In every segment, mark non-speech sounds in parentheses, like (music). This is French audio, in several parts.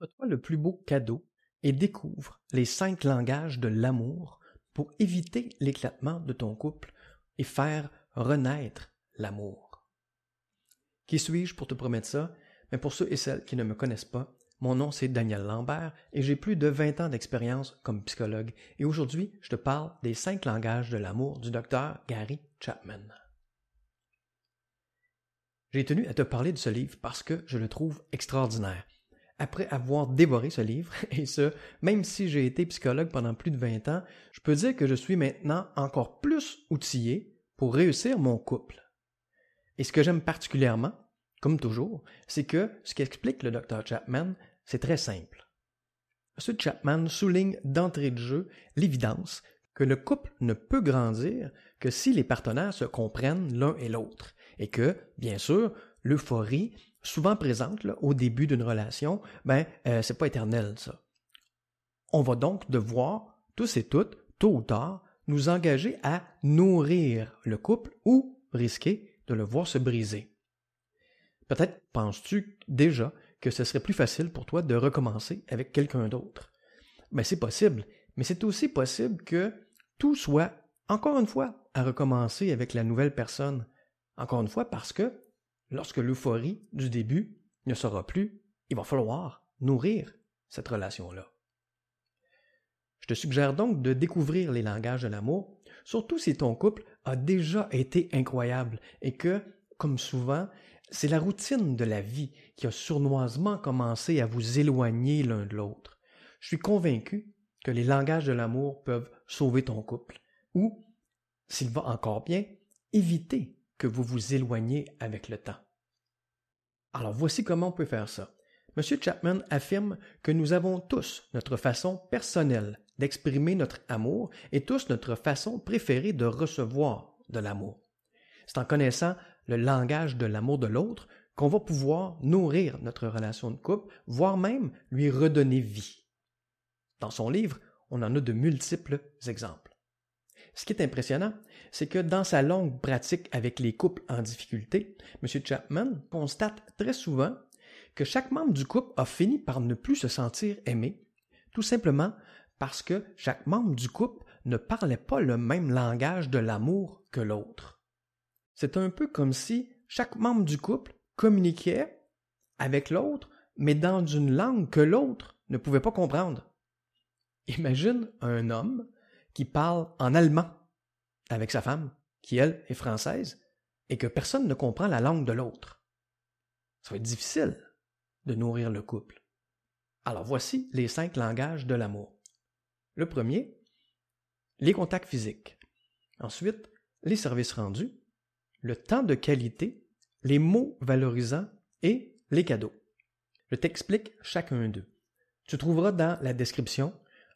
Fais-toi le plus beau cadeau et découvre les cinq langages de l'amour pour éviter l'éclatement de ton couple et faire renaître l'amour. Qui suis-je pour te promettre ça? Mais pour ceux et celles qui ne me connaissent pas, mon nom c'est Daniel Lambert et j'ai plus de 20 ans d'expérience comme psychologue et aujourd'hui je te parle des cinq langages de l'amour du docteur Gary Chapman. J'ai tenu à te parler de ce livre parce que je le trouve extraordinaire après avoir dévoré ce livre, (laughs) et ce, même si j'ai été psychologue pendant plus de 20 ans, je peux dire que je suis maintenant encore plus outillé pour réussir mon couple. Et ce que j'aime particulièrement, comme toujours, c'est que ce qu'explique le Dr Chapman, c'est très simple. Ce Chapman souligne d'entrée de jeu l'évidence que le couple ne peut grandir que si les partenaires se comprennent l'un et l'autre, et que, bien sûr, l'euphorie souvent présente au début d'une relation, ben euh, c'est pas éternel ça. On va donc devoir tous et toutes, tôt ou tard, nous engager à nourrir le couple ou risquer de le voir se briser. Peut-être penses-tu déjà que ce serait plus facile pour toi de recommencer avec quelqu'un d'autre. Ben c'est possible, mais c'est aussi possible que tout soit, encore une fois, à recommencer avec la nouvelle personne. Encore une fois parce que lorsque l'euphorie du début ne sera plus, il va falloir nourrir cette relation-là. Je te suggère donc de découvrir les langages de l'amour, surtout si ton couple a déjà été incroyable et que, comme souvent, c'est la routine de la vie qui a sournoisement commencé à vous éloigner l'un de l'autre. Je suis convaincu que les langages de l'amour peuvent sauver ton couple ou, s'il va encore bien, éviter que vous vous éloignez avec le temps. Alors voici comment on peut faire ça. M. Chapman affirme que nous avons tous notre façon personnelle d'exprimer notre amour et tous notre façon préférée de recevoir de l'amour. C'est en connaissant le langage de l'amour de l'autre qu'on va pouvoir nourrir notre relation de couple, voire même lui redonner vie. Dans son livre, on en a de multiples exemples. Ce qui est impressionnant, c'est que dans sa longue pratique avec les couples en difficulté, M. Chapman constate très souvent que chaque membre du couple a fini par ne plus se sentir aimé, tout simplement parce que chaque membre du couple ne parlait pas le même langage de l'amour que l'autre. C'est un peu comme si chaque membre du couple communiquait avec l'autre, mais dans une langue que l'autre ne pouvait pas comprendre. Imagine un homme qui parle en allemand avec sa femme, qui elle est française, et que personne ne comprend la langue de l'autre. Ça va être difficile de nourrir le couple. Alors voici les cinq langages de l'amour. Le premier, les contacts physiques. Ensuite, les services rendus, le temps de qualité, les mots valorisants et les cadeaux. Je t'explique chacun d'eux. Tu trouveras dans la description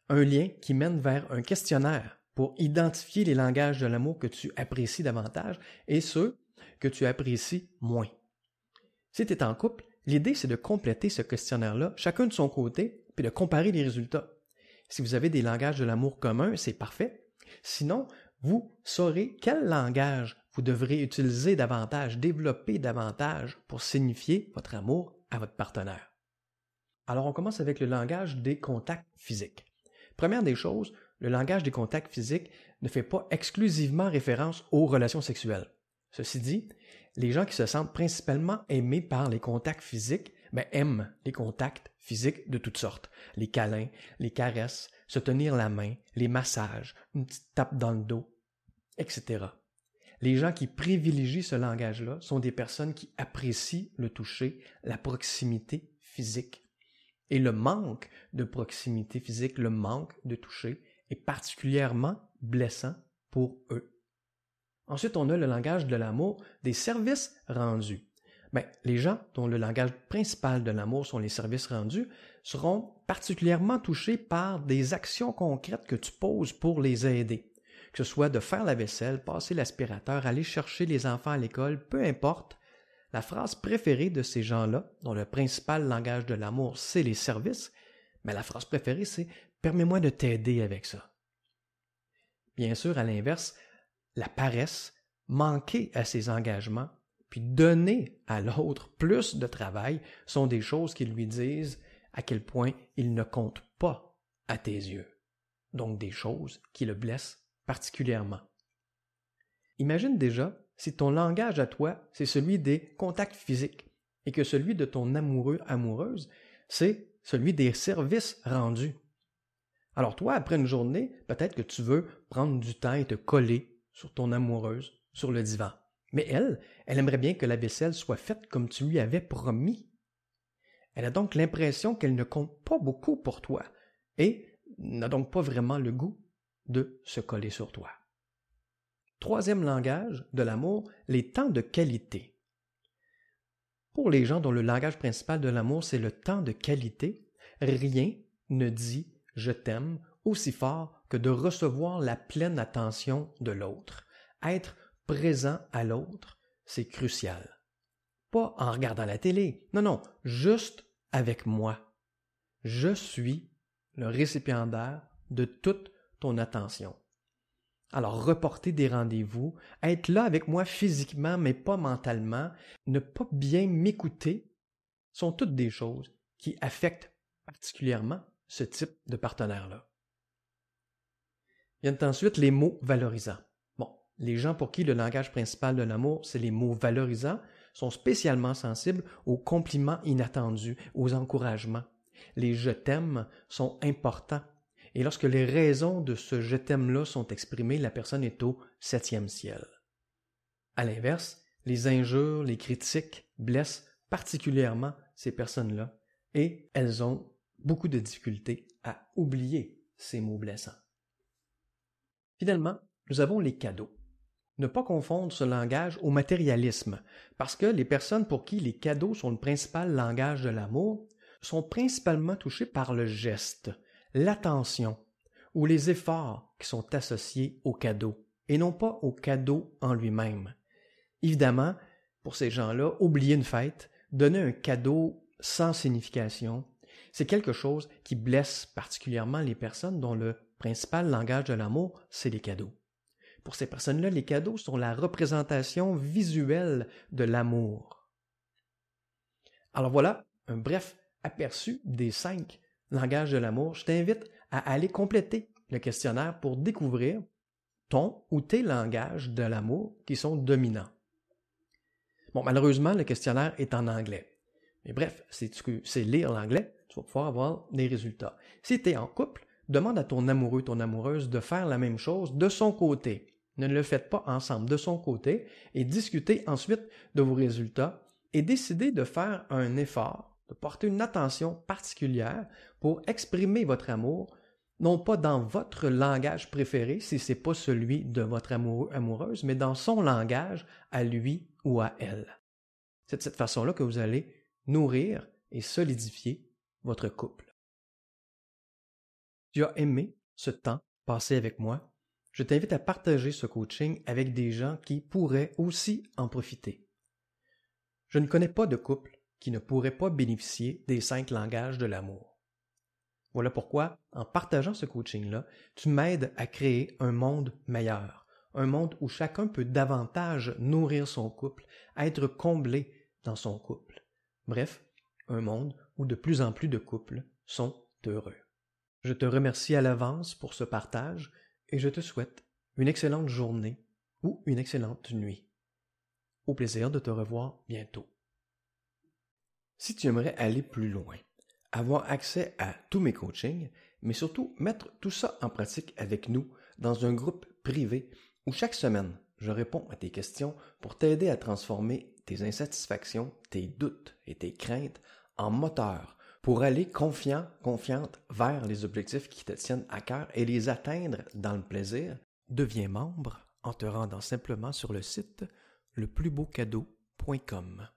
un lien qui mène vers un questionnaire pour identifier les langages de l'amour que tu apprécies davantage et ceux que tu apprécies moins. Si tu es en couple, l'idée c'est de compléter ce questionnaire-là, chacun de son côté, puis de comparer les résultats. Si vous avez des langages de l'amour communs, c'est parfait. Sinon, vous saurez quel langage vous devrez utiliser davantage, développer davantage pour signifier votre amour à votre partenaire. Alors on commence avec le langage des contacts physiques. Première des choses, le langage des contacts physiques ne fait pas exclusivement référence aux relations sexuelles. Ceci dit, les gens qui se sentent principalement aimés par les contacts physiques ben, aiment les contacts physiques de toutes sortes. Les câlins, les caresses, se tenir la main, les massages, une petite tape dans le dos, etc. Les gens qui privilégient ce langage-là sont des personnes qui apprécient le toucher, la proximité physique et le manque de proximité physique, le manque de toucher est particulièrement blessant pour eux. Ensuite, on a le langage de l'amour des services rendus. Ben, les gens dont le langage principal de l'amour sont les services rendus seront particulièrement touchés par des actions concrètes que tu poses pour les aider. Que ce soit de faire la vaisselle, passer l'aspirateur, aller chercher les enfants à l'école, peu importe, la phrase préférée de ces gens-là, dont le principal langage de l'amour, c'est les services, mais la phrase préférée, c'est Permets-moi de t'aider avec ça. Bien sûr, à l'inverse, la paresse, manquer à ses engagements, puis donner à l'autre plus de travail sont des choses qui lui disent à quel point il ne compte pas à tes yeux. Donc des choses qui le blessent particulièrement. Imagine déjà si ton langage à toi, c'est celui des contacts physiques et que celui de ton amoureux, amoureuse, c'est celui des services rendus. Alors toi, après une journée, peut-être que tu veux prendre du temps et te coller sur ton amoureuse, sur le divan. Mais elle, elle aimerait bien que la vaisselle soit faite comme tu lui avais promis. Elle a donc l'impression qu'elle ne compte pas beaucoup pour toi et n'a donc pas vraiment le goût de se coller sur toi. Troisième langage de l'amour, les temps de qualité. Pour les gens dont le langage principal de l'amour, c'est le temps de qualité, rien ne dit je t'aime aussi fort que de recevoir la pleine attention de l'autre. Être présent à l'autre, c'est crucial. Pas en regardant la télé, non, non, juste avec moi. Je suis le récipiendaire de toute ton attention. Alors reporter des rendez-vous, être là avec moi physiquement mais pas mentalement, ne pas bien m'écouter, sont toutes des choses qui affectent particulièrement ce type de partenaire-là. Viennent ensuite les mots valorisants. Bon, les gens pour qui le langage principal de l'amour, c'est les mots valorisants, sont spécialement sensibles aux compliments inattendus, aux encouragements. Les je t'aime sont importants. Et lorsque les raisons de ce je t'aime-là sont exprimées, la personne est au septième ciel. À l'inverse, les injures, les critiques blessent particulièrement ces personnes-là et elles ont beaucoup de difficultés à oublier ces mots blessants. Finalement, nous avons les cadeaux. Ne pas confondre ce langage au matérialisme, parce que les personnes pour qui les cadeaux sont le principal langage de l'amour sont principalement touchées par le geste, l'attention ou les efforts qui sont associés au cadeau, et non pas au cadeau en lui-même. Évidemment, pour ces gens-là, oublier une fête, donner un cadeau sans signification, c'est quelque chose qui blesse particulièrement les personnes dont le principal langage de l'amour, c'est les cadeaux. Pour ces personnes-là, les cadeaux sont la représentation visuelle de l'amour. Alors voilà un bref aperçu des cinq langages de l'amour. Je t'invite à aller compléter le questionnaire pour découvrir ton ou tes langages de l'amour qui sont dominants. Bon, malheureusement, le questionnaire est en anglais. Mais bref, si tu sais lire l'anglais, tu vas pouvoir avoir des résultats. Si tu es en couple, demande à ton amoureux, ton amoureuse de faire la même chose de son côté. Ne le faites pas ensemble de son côté et discutez ensuite de vos résultats et décidez de faire un effort, de porter une attention particulière pour exprimer votre amour, non pas dans votre langage préféré si ce n'est pas celui de votre amoureux amoureuse, mais dans son langage à lui ou à elle. C'est de cette façon-là que vous allez nourrir et solidifier votre couple. Tu as aimé ce temps passé avec moi? Je t'invite à partager ce coaching avec des gens qui pourraient aussi en profiter. Je ne connais pas de couple ne pourrait pas bénéficier des cinq langages de l'amour. Voilà pourquoi, en partageant ce coaching-là, tu m'aides à créer un monde meilleur, un monde où chacun peut davantage nourrir son couple, être comblé dans son couple. Bref, un monde où de plus en plus de couples sont heureux. Je te remercie à l'avance pour ce partage et je te souhaite une excellente journée ou une excellente nuit. Au plaisir de te revoir bientôt. Si tu aimerais aller plus loin, avoir accès à tous mes coachings, mais surtout mettre tout ça en pratique avec nous dans un groupe privé où chaque semaine, je réponds à tes questions pour t'aider à transformer tes insatisfactions, tes doutes et tes craintes en moteur pour aller confiant, confiante vers les objectifs qui te tiennent à cœur et les atteindre dans le plaisir, deviens membre en te rendant simplement sur le site leplusbeaucadeau.com.